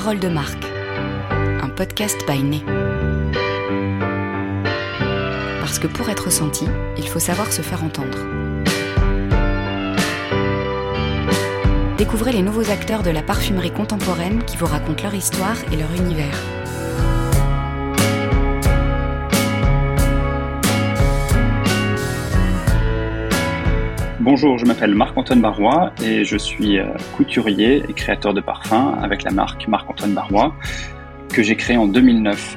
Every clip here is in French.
Parole de marque, un podcast by Né. Parce que pour être senti, il faut savoir se faire entendre. Découvrez les nouveaux acteurs de la parfumerie contemporaine qui vous racontent leur histoire et leur univers. Bonjour, je m'appelle Marc-Antoine Barrois et je suis euh, couturier et créateur de parfums avec la marque Marc-Antoine Barrois que j'ai créée en 2009.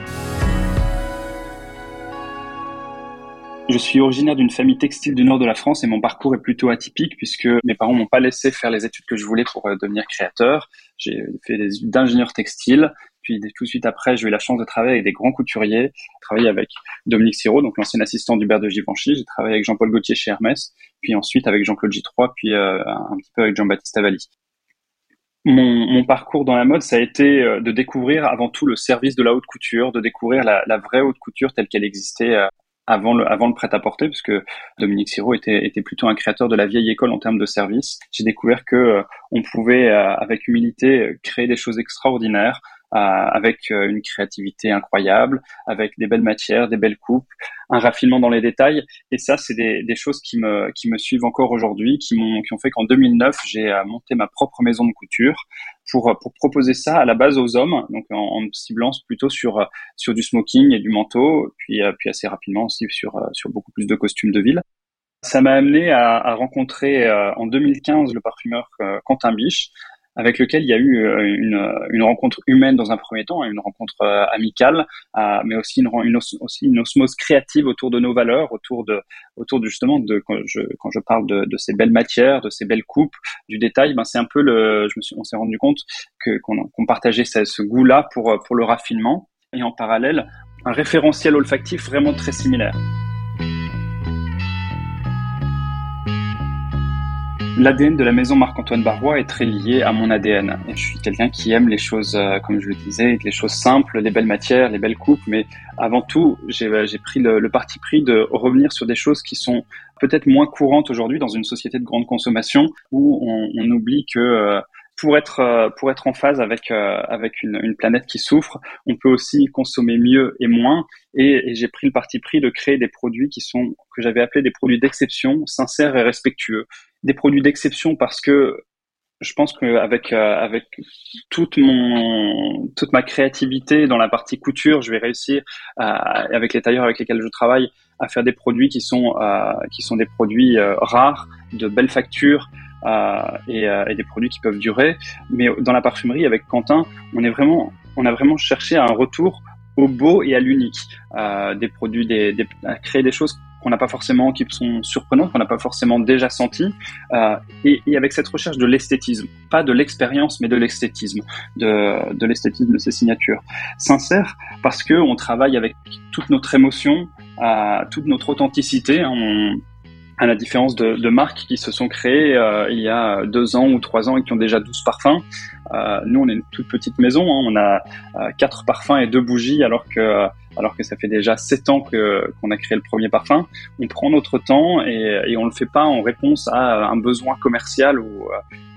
Je suis originaire d'une famille textile du nord de la France et mon parcours est plutôt atypique puisque mes parents m'ont pas laissé faire les études que je voulais pour euh, devenir créateur. J'ai fait des études d'ingénieur textile, puis tout de suite après, j'ai eu la chance de travailler avec des grands couturiers. J'ai travaillé avec Dominique Siro, donc l'ancien assistant d'Hubert de Givenchy. J'ai travaillé avec Jean-Paul Gaultier chez Hermès, puis ensuite avec Jean-Claude J3, puis euh, un petit peu avec Jean-Baptiste Avalli. Mon, parcours dans la mode, ça a été euh, de découvrir avant tout le service de la haute couture, de découvrir la, vraie haute couture telle qu'elle existait avant le, avant le prêt-à-porter, puisque Dominique Siro était, plutôt un créateur de la vieille école en termes de service. J'ai découvert que euh, on pouvait, euh, avec humilité, créer des choses extraordinaires, euh, avec une créativité incroyable, avec des belles matières, des belles coupes, un raffinement dans les détails. Et ça, c'est des, des, choses qui me, qui me suivent encore aujourd'hui, qui m'ont, qui ont fait qu'en 2009, j'ai monté ma propre maison de couture pour, pour proposer ça à la base aux hommes, donc en, en ciblant plutôt sur, sur du smoking et du manteau, puis, puis assez rapidement aussi sur, sur beaucoup plus de costumes de ville. Ça m'a amené à, à rencontrer en 2015 le parfumeur Quentin Biche, avec lequel il y a eu euh, une, une rencontre humaine dans un premier temps, une rencontre euh, amicale, euh, mais aussi une, une, osmose créative autour de nos valeurs, autour de, autour de, justement de quand je, parle de, ces belles matières, de ces belles coupes, du détail, ben c'est un peu le, je me suis, on s'est rendu compte que qu'on qu partageait ce, ce goût-là pour pour le raffinement et en parallèle un référentiel olfactif vraiment très similaire. L'ADN de la maison Marc-Antoine Barrois est très lié à mon ADN. Je suis quelqu'un qui aime les choses, euh, comme je le disais, les choses simples, les belles matières, les belles coupes. Mais avant tout, j'ai euh, pris le, parti pris de revenir sur des choses qui sont peut-être moins courantes aujourd'hui dans une société de grande consommation où on, oublie que euh, pour être pour être en phase avec avec une, planète qui souffre, on peut aussi consommer mieux et moins. Et, et j'ai pris le parti pris de créer des produits qui sont que j'avais appelés des produits d'exception, sincères et respectueux des produits d'exception parce que je pense qu'avec euh, avec toute mon toute ma créativité dans la partie couture, je vais réussir avec les tailleurs avec lesquels je travaille à faire des produits qui sont euh, qui sont des produits euh, rares, de belles factures euh, et, euh, et, des produits qui peuvent durer. Mais dans la parfumerie avec Quentin, on est vraiment on a vraiment cherché un retour au beau et à l'unique, des produits, des, des, à créer des choses qu'on n'a pas forcément, qui sont surprenantes, qu'on n'a pas forcément déjà senties, euh, et, et, avec cette recherche de l'esthétisme, pas de l'expérience, mais de l'esthétisme, de, de l'esthétisme de ces signatures. Sincère, parce que on travaille avec toute notre émotion, euh, toute notre authenticité. On, à la différence de, de, marques qui se sont créées euh, il y a deux ans ou trois ans et qui ont déjà 12 parfums. Euh, nous, on est une toute petite maison, hein, on a euh, quatre parfums et deux bougies, alors que alors que ça fait déjà sept ans que qu'on a créé le premier parfum. On prend notre temps et, et on le fait pas en réponse à un besoin commercial ou,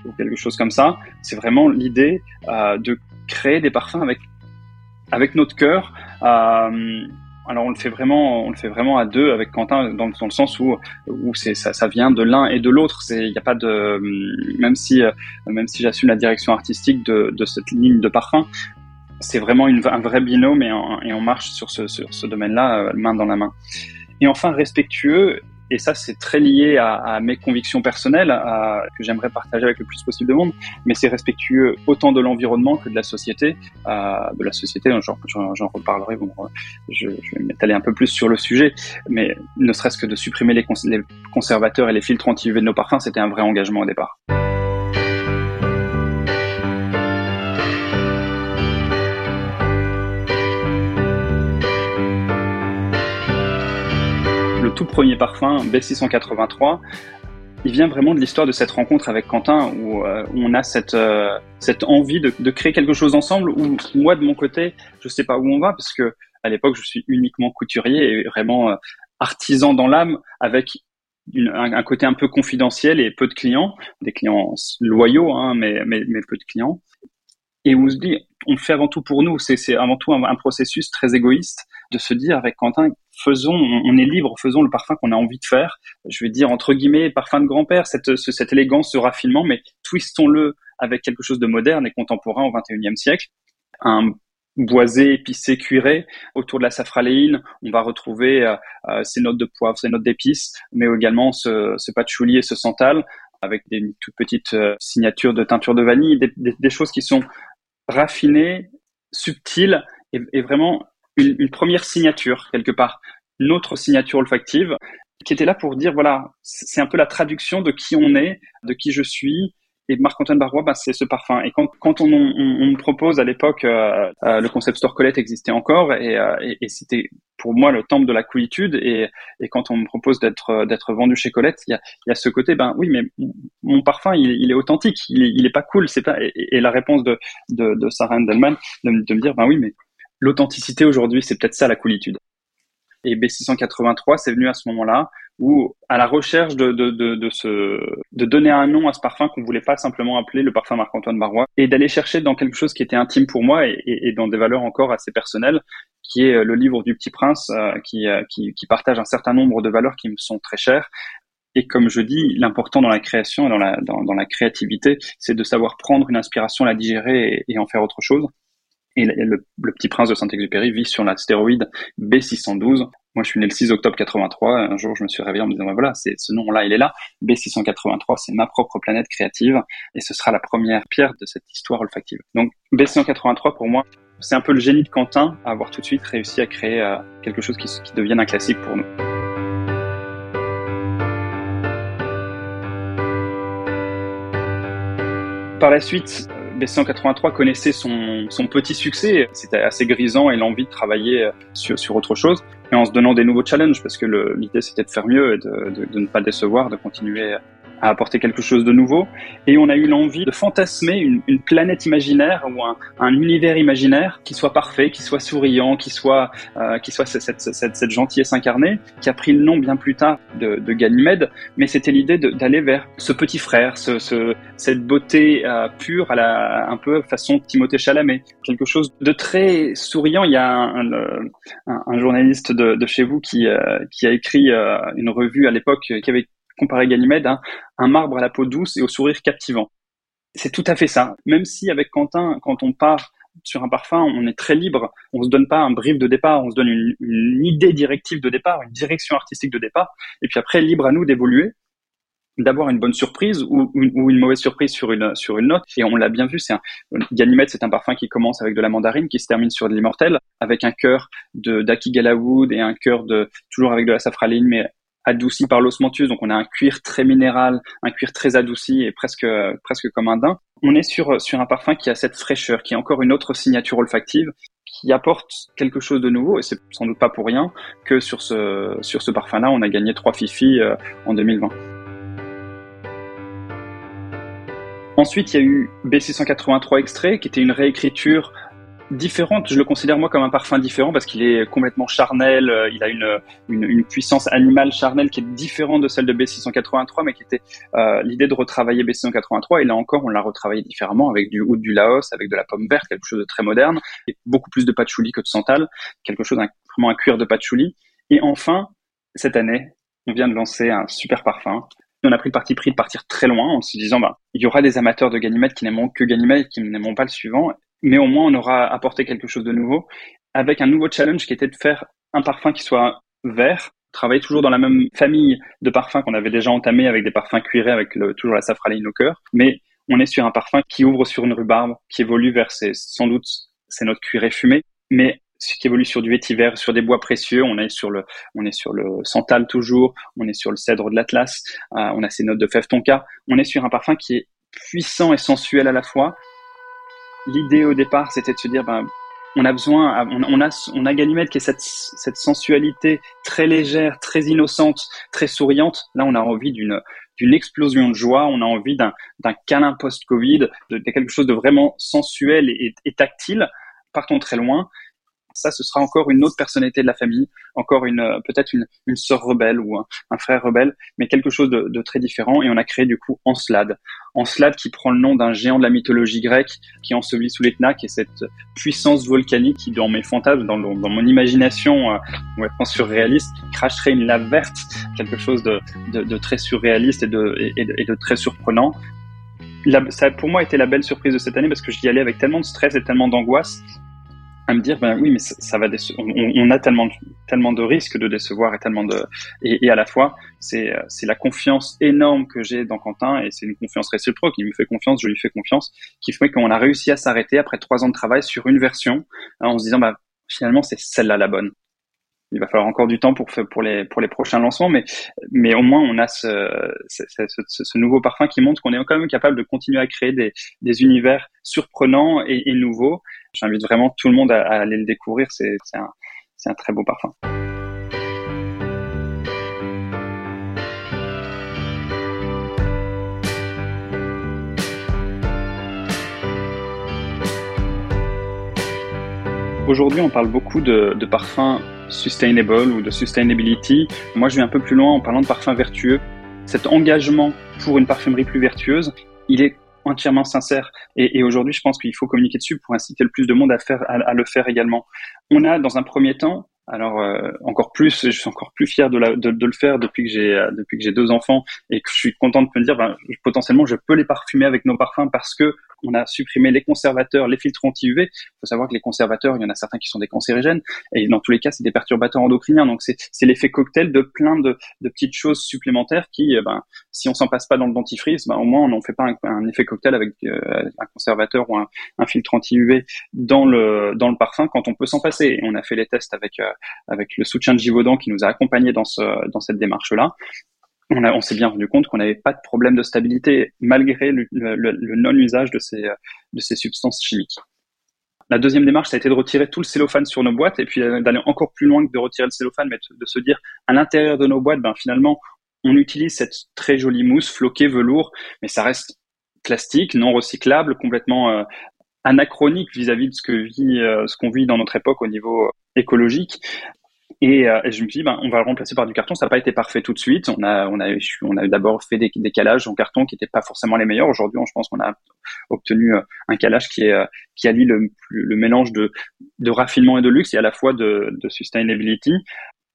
ou quelque chose comme ça. C'est vraiment l'idée de créer des parfums avec avec notre cœur alors on le fait vraiment, on le fait vraiment à deux avec Quentin dans, dans le sens où où c'est ça, vient de l'un et de l'autre. C'est il n'y a pas de même si même si j'assume la direction artistique de, de cette ligne de parfum, c'est vraiment une, un vrai binôme et, et on marche sur ce sur ce domaine-là main dans la main. Et enfin respectueux et ça, c'est très lié à, à, mes convictions personnelles à, que j'aimerais partager avec le plus possible de monde. Mais c'est respectueux autant de l'environnement que de la société. Euh, de la société, j'en reparlerai. Je, je vais m'étaler un peu plus sur le sujet. Mais ne serait-ce que de supprimer les, les conservateurs et les filtres anti-UV de nos parfums, c'était un vrai engagement au départ. Tout premier parfum, B683, il vient vraiment de l'histoire de cette rencontre avec Quentin où, euh, où on a cette, euh, cette envie de, créer quelque chose ensemble où moi de mon côté je sais pas où on va parce que à l'époque je suis uniquement couturier et vraiment euh, artisan dans l'âme avec un, un, côté un peu confidentiel et peu de clients, des clients loyaux hein, mais, mais, peu de clients et on se dit, on fait avant tout pour nous. C'est avant tout un, processus très égoïste de se dire avec Quentin, faisons, on est libre, faisons le parfum qu'on a envie de faire. Je vais dire entre guillemets parfum de grand-père, cette, cette élégance, ce raffinement, mais twistons-le avec quelque chose de moderne et contemporain au XXIe siècle. Un boisé, épicé, cuiré autour de la safraléine. On va retrouver euh, euh, ces notes de poivre, ces notes d'épices, mais également ce, ce patchouli et ce santal avec des toutes petites euh, signatures de teinture de vanille, des, choses qui sont raffinées, subtiles et, vraiment une, une, première signature quelque part, notre signature olfactive qui était là pour dire voilà, c'est un peu la traduction de qui on est, de qui je suis, et Marc-Antoine Barrois, bah, c'est ce parfum. Et quand, quand on, on, on me propose à l'époque, euh, euh, le concept store Colette existait encore, et, euh, et, et c'était pour moi le temple de la coolitude. Et, et quand on me propose d'être d'être vendu chez Colette, il y a, y a ce côté, ben oui, mais mon parfum, il, il est authentique, il est, il est pas cool, c'est pas. Et, la réponse de, de, de Sarah Endelman de, de me dire, ben oui, mais l'authenticité aujourd'hui, c'est peut-être ça la coolitude. Et B683, c'est venu à ce moment-là ou à la recherche de, de, de, de, se, de donner un nom à ce parfum qu'on voulait pas simplement appeler le parfum Marc-Antoine Barrois et d'aller chercher dans quelque chose qui était intime pour moi et, et, dans des valeurs encore assez personnelles qui est le livre du Petit Prince euh, qui, euh, qui, qui partage un certain nombre de valeurs qui me sont très chères et comme je dis, l'important dans la création et dans la, dans, la créativité, c'est de savoir prendre une inspiration, la digérer et, et en faire autre chose. Et le, Petit Prince de Saint-Exupéry vit sur l'astéroïde B612, moi, je suis né le 6 octobre 83. Un jour, je me suis réveillé en me disant, voilà, c'est ce nom-là, il est là. B683, c'est ma propre planète créative et ce sera la première pierre de cette histoire olfactive. Donc, B683, pour moi, c'est un peu le génie de Quentin à avoir tout de suite réussi à créer euh, quelque chose qui devienne un classique pour nous. Par la suite, B183 connaissait son, son petit succès. C'était assez grisant et l'envie de travailler sur, sur autre chose. Et en se donnant des nouveaux challenges, parce que l'idée c'était de faire mieux et de, de, de, ne pas décevoir, de continuer à apporter quelque chose de nouveau. Et on a eu l'envie de fantasmer une, une planète imaginaire ou un, un, univers imaginaire qui soit parfait, qui soit souriant, qui soit, euh, qui soit cette, cette, cette, gentillesse incarnée, qui a pris le nom bien plus tard de, de Ganymède. Mais c'était l'idée d'aller vers ce petit frère, ce, ce, cette beauté euh, pure à la, un peu façon Timothée Chalamet. Quelque chose de très souriant. Il y a un, un, un journaliste de, de, chez vous qui, euh, qui a écrit euh, une revue à l'époque qui avait comparer Ganymède à un marbre à la peau douce et au sourire captivant. C'est tout à fait ça. Même si avec Quentin, quand on part sur un parfum, on est très libre. On se donne pas un brief de départ, on se donne une, idée directive de départ, une direction artistique de départ, et puis après libre à nous d'évoluer, d'avoir une bonne surprise ou, une mauvaise surprise sur une sur une note. Et on l'a bien vu, c'est un Ganymède, c'est un parfum qui commence avec de la mandarine, qui se termine sur de l'immortel, avec un cœur de d'Aki Galawood et un cœur de toujours avec de la safraline, mais adouci par l'osmanthus, donc on a un cuir très minéral, un cuir très adouci et presque presque comme un daim. On est sur sur un parfum qui a cette fraîcheur, qui est encore une autre signature olfactive, qui apporte quelque chose de nouveau et c'est sans doute pas pour rien que sur ce sur ce parfum-là, on a gagné trois Fifi euh, en 2020. Ensuite, il y a eu B683 extrait, qui était une réécriture différente. Je le considère moi comme un parfum différent parce qu'il est complètement charnel. Euh, il a une, une, une, puissance animale charnelle qui est différente de celle de B683, mais qui était euh, l'idée de retravailler B683. Et là encore, on l'a retravaillé différemment avec du oud du Laos, avec de la pomme verte, quelque chose de très moderne, et beaucoup plus de patchouli que de santal, quelque chose vraiment un cuir de patchouli. Et enfin, cette année, on vient de lancer un super parfum on a pris le parti pris de partir très loin en se disant bah il y aura des amateurs de Ganymède qui n'aimeront que Ganymède qui n'aimeront pas le suivant mais au moins on aura apporté quelque chose de nouveau avec un nouveau challenge qui était de faire un parfum qui soit vert, travailler toujours dans la même famille de parfums qu'on avait déjà entamé avec des parfums cuirés avec toujours la safraline au cœur, mais on est sur un parfum qui ouvre sur une rhubarbe, qui évolue vers ses, sans doute, c'est notre cuiré fumé, mais qui évolue sur du vétiver, sur des bois précieux. On est sur le, on est sur le santal toujours. On est sur le cèdre de l'Atlas. Euh, on a ces notes de fève tonka. On est sur un parfum qui est puissant et sensuel à la fois, l'idée au départ, c'était de se dire, ben, on a besoin, on, a, on a Ganymède qui est cette, cette sensualité très légère, très innocente, très souriante. Là, on a envie d'une d'une explosion de joie, on a envie d'un d'un câlin post-Covid, de, quelque chose de vraiment sensuel et, et, tactile. Partons très loin. Ça, ce sera encore une autre personnalité de la famille, encore une peut-être une, une sœur rebelle ou un, frère rebelle, mais quelque chose de, très différent. Et on a créé du coup Encelade. Encelade qui prend le nom d'un géant de la mythologie grecque qui est enseveli sous l'Etna, qui est cette puissance volcanique qui, dans mes fantasmes, dans, mon imagination euh, complètement surréaliste, cracherait une lave verte, quelque chose de, très surréaliste et de, et, et très surprenant. Ça a pour moi été la belle surprise de cette année parce que j'y allais avec tellement de stress et tellement d'angoisse à me dire ben oui mais ça, va on, on, a tellement tellement de risques de décevoir et tellement de et, à la fois c'est c'est la confiance énorme que j'ai dans Quentin et c'est une confiance réciproque. Il me fait confiance je lui fais confiance qui fait qu'on a réussi à s'arrêter après trois ans de travail sur une version en se disant bah finalement c'est celle-là la bonne il va falloir encore du temps pour les prochains lancements, mais au moins on a ce nouveau parfum qui montre qu'on est quand même capable de continuer à créer des univers surprenants et, nouveaux. J'invite vraiment tout le monde à, aller le découvrir. C'est un très beau parfum. Aujourd'hui, on parle beaucoup de parfums sustainable ou de sustainability. Moi, je vais un peu plus loin en parlant de parfums vertueux. Cet engagement pour une parfumerie plus vertueuse, il est entièrement sincère. Et, aujourd'hui, je pense qu'il faut communiquer dessus pour inciter le plus de monde à, faire, à, le faire également. On a, dans un premier temps, alors euh, encore plus, je suis encore plus fier de, la, de le faire depuis que j'ai euh, depuis que j'ai deux enfants et que je suis content de me dire ben, potentiellement je peux les parfumer avec nos parfums parce que on a supprimé les conservateurs, les filtres anti-UV. Il faut savoir que les conservateurs, il y en a certains qui sont des cancérigènes et dans tous les cas c'est des perturbateurs endocriniens. Donc c'est l'effet cocktail de plein de, petites choses supplémentaires qui, euh, ben si on s'en passe pas dans le dentifrice, ben au moins on n'en fait pas un, effet cocktail avec un conservateur ou un, filtre anti-UV dans le dans le parfum quand on peut s'en passer. Et on a fait les tests avec avec le soutien de Givaudan qui nous a accompagnés dans, ce, dans cette démarche-là. On, s'est bien rendu compte qu'on n'avait pas de problème de stabilité malgré le, non-usage de ces, substances chimiques. La deuxième démarche, ça a été de retirer tout le cellophane sur nos boîtes et puis d'aller encore plus loin que de retirer le cellophane, mais de se dire à l'intérieur de nos boîtes, ben finalement, on utilise cette très jolie mousse floquée velours, mais ça reste plastique, non recyclable, complètement euh, anachronique vis-à-vis de ce euh, ce qu'on vit dans notre époque au niveau écologique. Et, euh, et, je me suis dit, ben, on va le remplacer par du carton. Ça n'a pas été parfait tout de suite. On a, on a, on a d'abord fait des, des calages en carton qui n'étaient pas forcément les meilleurs. Aujourd'hui, je pense qu'on a obtenu euh, un calage qui est, euh, qui allie le, mélange de, de raffinement et de luxe et à la fois de, de sustainability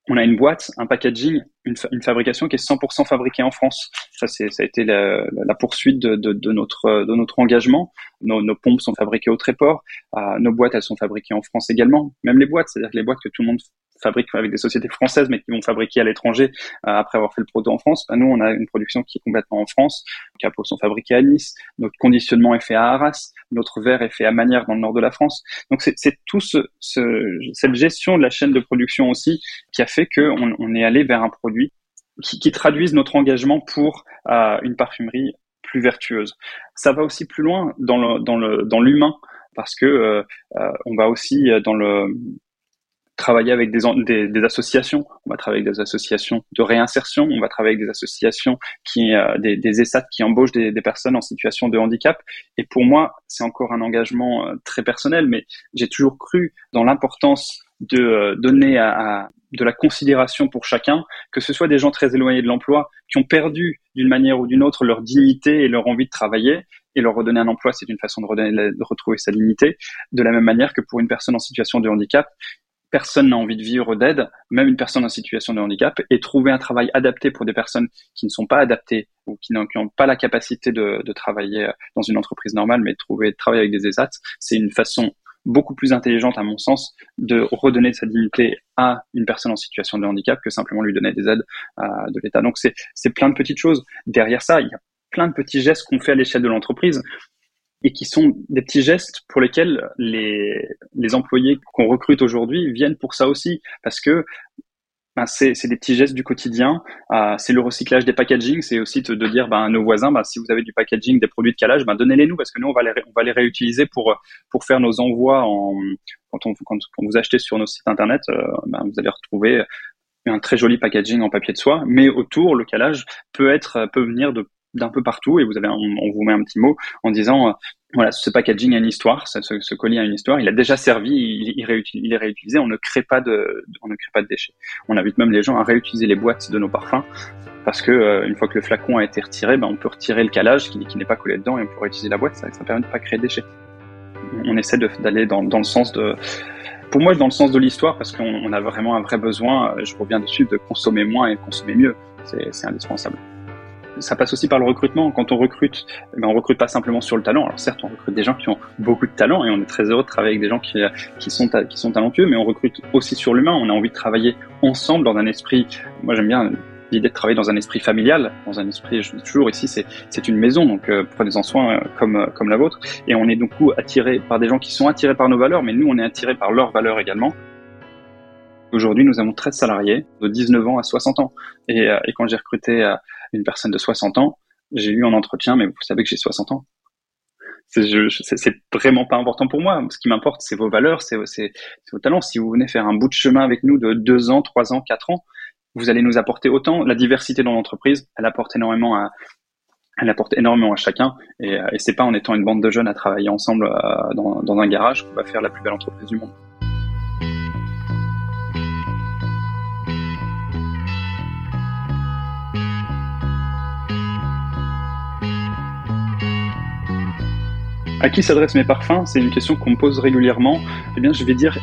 on a une boîte, un packaging, une, fabrication qui est 100% fabriquée en France. Ça, ça a été la, poursuite de, notre, de notre engagement. Nos, pompes sont fabriquées au Tréport. Nos boîtes, elles sont fabriquées en France également. Même les boîtes, c'est-à-dire les boîtes que tout le monde fabrique avec des sociétés françaises, mais qui vont fabriquer à l'étranger euh, après avoir fait le proto en France. Ben, nous, on a une production qui est complètement en France. Les capots sont fabriqués à Nice. Notre conditionnement est fait à Arras. Notre verre est fait à Manière dans le nord de la France. Donc, c'est, tout ce, ce, cette gestion de la chaîne de production aussi qui a fait qu'on on est allé vers un produit qui, qui traduise notre engagement pour euh, une parfumerie plus vertueuse. Ça va aussi plus loin dans le dans le dans l'humain parce que euh, euh, on va aussi dans le travailler avec des, associations. On va travailler avec des associations de réinsertion. On va travailler avec des associations qui, euh, des, ESAT qui embauchent des, personnes en situation de handicap. Et pour moi, c'est encore un engagement euh, très personnel, mais j'ai toujours cru dans l'importance de euh, donner à, de la considération pour chacun, que ce soit des gens très éloignés de l'emploi qui ont perdu d'une manière ou d'une autre leur dignité et leur envie de travailler, et leur redonner un emploi, c'est une façon de retrouver sa dignité, de la même manière que pour une personne en situation de handicap, personne n'a envie de vivre d'aide, même une personne en situation de handicap, et trouver un travail adapté pour des personnes qui ne sont pas adaptées ou qui n'ont pas la capacité de, travailler euh, dans une entreprise normale, mais trouver travailler avec des ESAT, c'est une façon beaucoup plus intelligente, à mon sens, de redonner sa dignité à une personne en situation de handicap que simplement lui donner des aides euh, de l'État. Donc c'est plein de petites choses. Derrière ça, il y a plein de petits gestes qu'on fait à l'échelle de l'entreprise et qui sont des petits gestes pour lesquels les, les employés qu'on recrute aujourd'hui viennent pour ça aussi, parce que ben, c'est des petits gestes du quotidien, euh, c'est le recyclage des packaging, c'est aussi de, dire ben, à nos voisins, ben, si vous avez du packaging, des produits de calage, ben, donnez-les nous, parce que nous, on va les, on va les réutiliser pour, pour faire nos envois en, quand, on, quand vous achetez sur nos sites internet, euh, ben, vous allez retrouver un très joli packaging en papier de soie, mais autour, le calage peut être, peut venir de d'un peu partout et vous avez, on, vous met un petit mot en disant voilà, ce packaging a une histoire, ce, colis a une histoire, il a déjà servi, il, est réutilisé, on ne crée pas de, on ne crée pas de déchets. On invite même les gens à réutiliser les boîtes de nos parfums parce que euh, une fois que le flacon a été retiré, ben, on peut retirer le calage qui, n'est pas collé dedans et on peut réutiliser la boîte, ça, permet de pas créer de déchets. On essaie d'aller dans, dans le sens de, pour moi, dans le sens de l'histoire, parce qu'on a vraiment un vrai besoin, je reviens dessus, de consommer moins et consommer mieux. C'est indispensable ça passe aussi par le recrutement. Quand on recrute, eh ben on recrute pas simplement sur le talent. Alors certes, on recrute des gens qui ont beaucoup de talent et on est très heureux de travailler avec des gens qui, qui sont talentueux, mais on recrute aussi sur l'humain. On a envie de travailler ensemble dans un esprit. Moi, j'aime bien l'idée de travailler dans un esprit familial, dans un esprit, je dis toujours ici, c'est, une maison, donc euh, prenez-en soin euh, comme, euh, comme la vôtre. Et on est donc attiré par des gens qui sont attirés par nos valeurs, mais nous, on est attirés par leurs valeurs également. Aujourd'hui, nous avons 13 salariés de 19 ans à 60 ans. Et, euh, et quand j'ai recruté euh, une personne de 60 ans, j'ai eu un entretien, mais vous savez que j'ai 60 ans. C'est vraiment pas important pour moi. Ce qui m'importe, c'est vos valeurs, c'est vos talents. Si vous venez faire un bout de chemin avec nous de 2 ans, 3 ans, 4 ans, vous allez nous apporter autant. La diversité dans l'entreprise, elle apporte énormément à, elle apporte énormément à chacun. Et, euh, et c'est pas en étant une bande de jeunes à travailler ensemble dans, dans un garage qu'on va faire la plus belle entreprise du monde. À qui s'adressent mes parfums C'est une question qu'on me pose régulièrement. Eh bien, je vais dire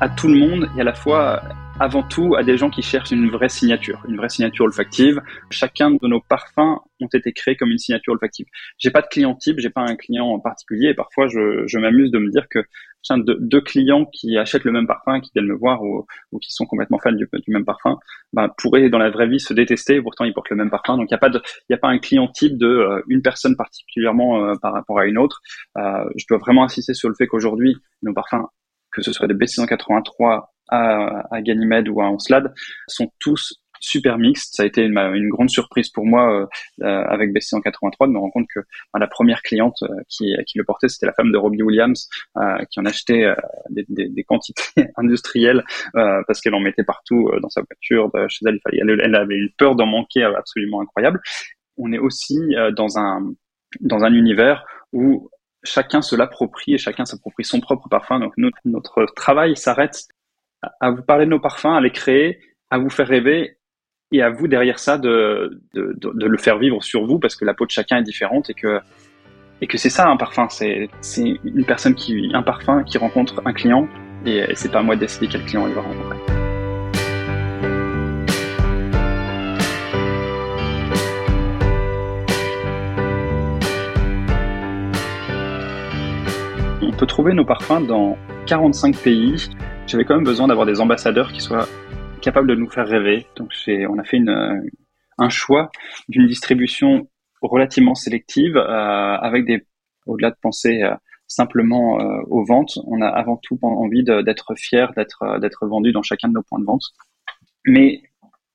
à tout le monde et à la fois avant tout à des gens qui cherchent une vraie signature, une vraie signature olfactive. Chacun de nos parfums ont été créés comme une signature olfactive. J'ai pas de client type, j'ai pas un client en particulier. Et parfois, je, je m'amuse de me dire que deux, deux, clients qui achètent le même parfum, qui viennent me voir ou, ou qui sont complètement fans du, même parfum, bah, pourraient dans la vraie vie se détester. Pourtant, ils portent le même parfum. Donc, il n'y a pas de, il a pas un client type de euh, une personne particulièrement euh, par rapport à une autre. Euh, je dois vraiment insister sur le fait qu'aujourd'hui, nos parfums que ce soit des B683 à, à Ganymede ou à Onslade, sont tous super mixtes. Ça a été une, une grande surprise pour moi euh, euh avec B683 de me rendre compte que bah, la première cliente euh, qui, qui le portait, c'était la femme de Robbie Williams, euh, qui en achetait euh, des, des, des, quantités industrielles parce qu'elle en mettait partout dans sa voiture. chez elle, il fallait, elle, elle avait une peur d'en manquer absolument incroyable. On est aussi dans un dans un univers où chacun se l'approprie et chacun s'approprie son propre parfum. Donc notre, notre travail s'arrête à vous parler de nos parfums, à les créer, à vous faire rêver et à vous derrière ça de, de, le faire vivre sur vous parce que la peau de chacun est différente et que et que c'est ça un parfum, c'est c'est une personne qui un parfum qui rencontre un client et c'est pas à moi de décider quel client il va rencontrer. On peut trouver nos parfums dans 45 pays j'avais quand même besoin d'avoir des ambassadeurs qui soient capables de nous faire rêver. Donc on a fait une, euh, un choix d'une distribution relativement sélective euh, avec des, au-delà de penser euh, simplement euh, aux ventes, on a avant tout envie d'être fier, d'être d'être vendu dans chacun de nos points de vente. Mais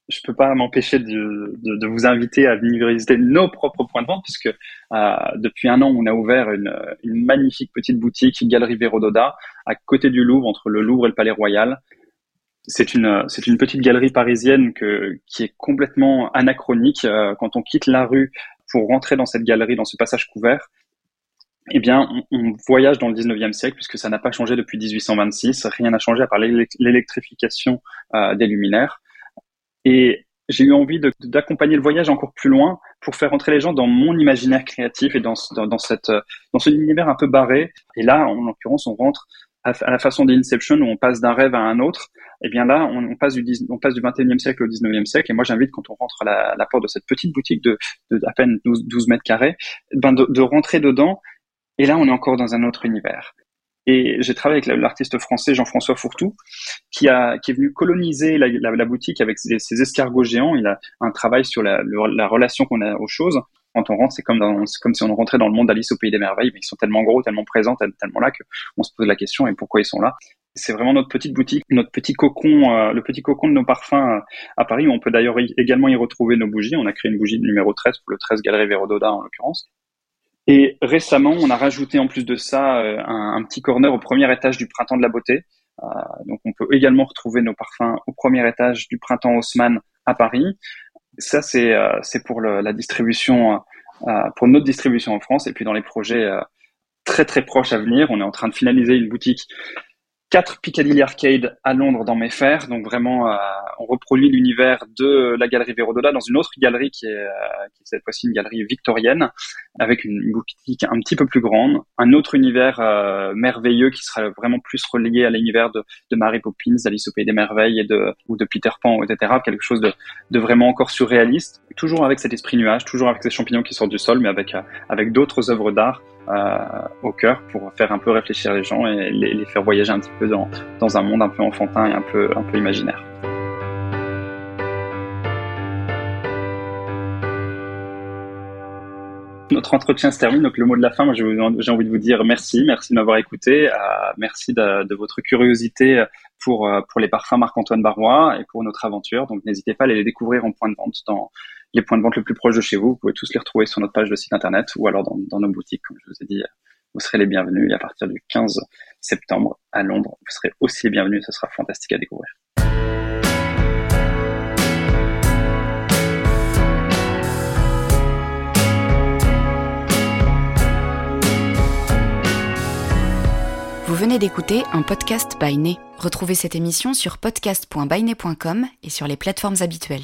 je peux pas m'empêcher de, de, de, vous inviter à venir visiter nos propres points de vente puisque euh, depuis un an on a ouvert une, une magnifique petite boutique Galerie Vérododa à côté du Louvre entre le Louvre et le Palais Royal. C'est une c'est une petite galerie parisienne que qui est complètement anachronique euh, quand on quitte la rue pour rentrer dans cette galerie dans ce passage couvert. Eh bien, on, on voyage dans le 19e siècle puisque ça n'a pas changé depuis 1826. Rien n'a changé à part l'électrification euh, des luminaires. Et j'ai eu envie d'accompagner le voyage encore plus loin pour faire entrer les gens dans mon imaginaire créatif et dans, dans, cette, dans ce univers un peu barré. Et là, en l'occurrence, on rentre à, la façon d'Inception où on passe d'un rêve à un autre. Et bien là, on, passe du on passe du 21e siècle au 19e siècle. Et moi, j'invite quand on rentre à la, porte de cette petite boutique de, à peine 12, 12 mètres carrés, ben de rentrer dedans. Et là, on est encore dans un autre univers. Et j'ai travaillé avec l'artiste français Jean-François Fourtou, qui, a, qui est venu coloniser la, boutique avec ses, escargots géants. Il a un travail sur la, la relation qu'on a aux choses. Quand on rentre, c'est comme si on rentrait dans le monde d'Alice au Pays des Merveilles, mais ils sont tellement gros, tellement présents, tellement là qu'on se pose la question et pourquoi ils sont là? C'est vraiment notre petite boutique, notre petit cocon, euh, le petit cocon de nos parfums euh, à Paris. On peut d'ailleurs également y retrouver nos bougies. On a créé une bougie numéro 13 pour le 13 Galerie Vérododa en l'occurrence. Et récemment, on a rajouté en plus de ça euh, un, petit corner au premier étage du Printemps de la Beauté. Euh, donc on peut également retrouver nos parfums au premier étage du Printemps Haussmann à Paris. Ça, c'est euh, pour la distribution pour notre distribution en France. Et puis dans les projets très très proches à venir, on est en train de finaliser une boutique 4 Piccadilly Arcade à Londres dans mes fers. Donc vraiment, euh, on reproduit l'univers de la galerie Vérodola dans une autre galerie qui est, euh, qui est cette fois-ci une galerie victorienne avec une boutique un petit peu plus grande, un autre univers euh, merveilleux qui sera vraiment plus relié à l'univers de, de Mary Poppins, d'Alice au Pays des Merveilles et de, ou de Peter Pan, etc. Quelque chose de, de vraiment encore surréaliste, toujours avec cet esprit nuage, toujours avec ces champignons qui sortent du sol, mais avec, avec d'autres œuvres d'art euh, au cœur pour faire un peu réfléchir les gens et les, faire voyager un petit peu dans, un monde un peu enfantin et un peu, un peu imaginaire. Notre entretien se termine, donc le mot de la fin, j'ai envie de vous dire merci, merci de m'avoir écouté, euh, merci de, votre curiosité pour, euh, pour les parfums Marc-Antoine Barrois et pour notre aventure. Donc n'hésitez pas à les découvrir en point de vente dans, les points de vente le plus proches de chez vous. Vous pouvez tous les retrouver sur notre page de site internet ou alors dans, nos boutiques, comme je vous ai dit. Vous serez les bienvenus. Et à partir du 15 septembre à Londres, vous serez aussi les bienvenus. Ce sera fantastique à découvrir. Vous venez d'écouter un podcast by Retrouvez cette émission sur podcast.byné.com et sur les plateformes habituelles.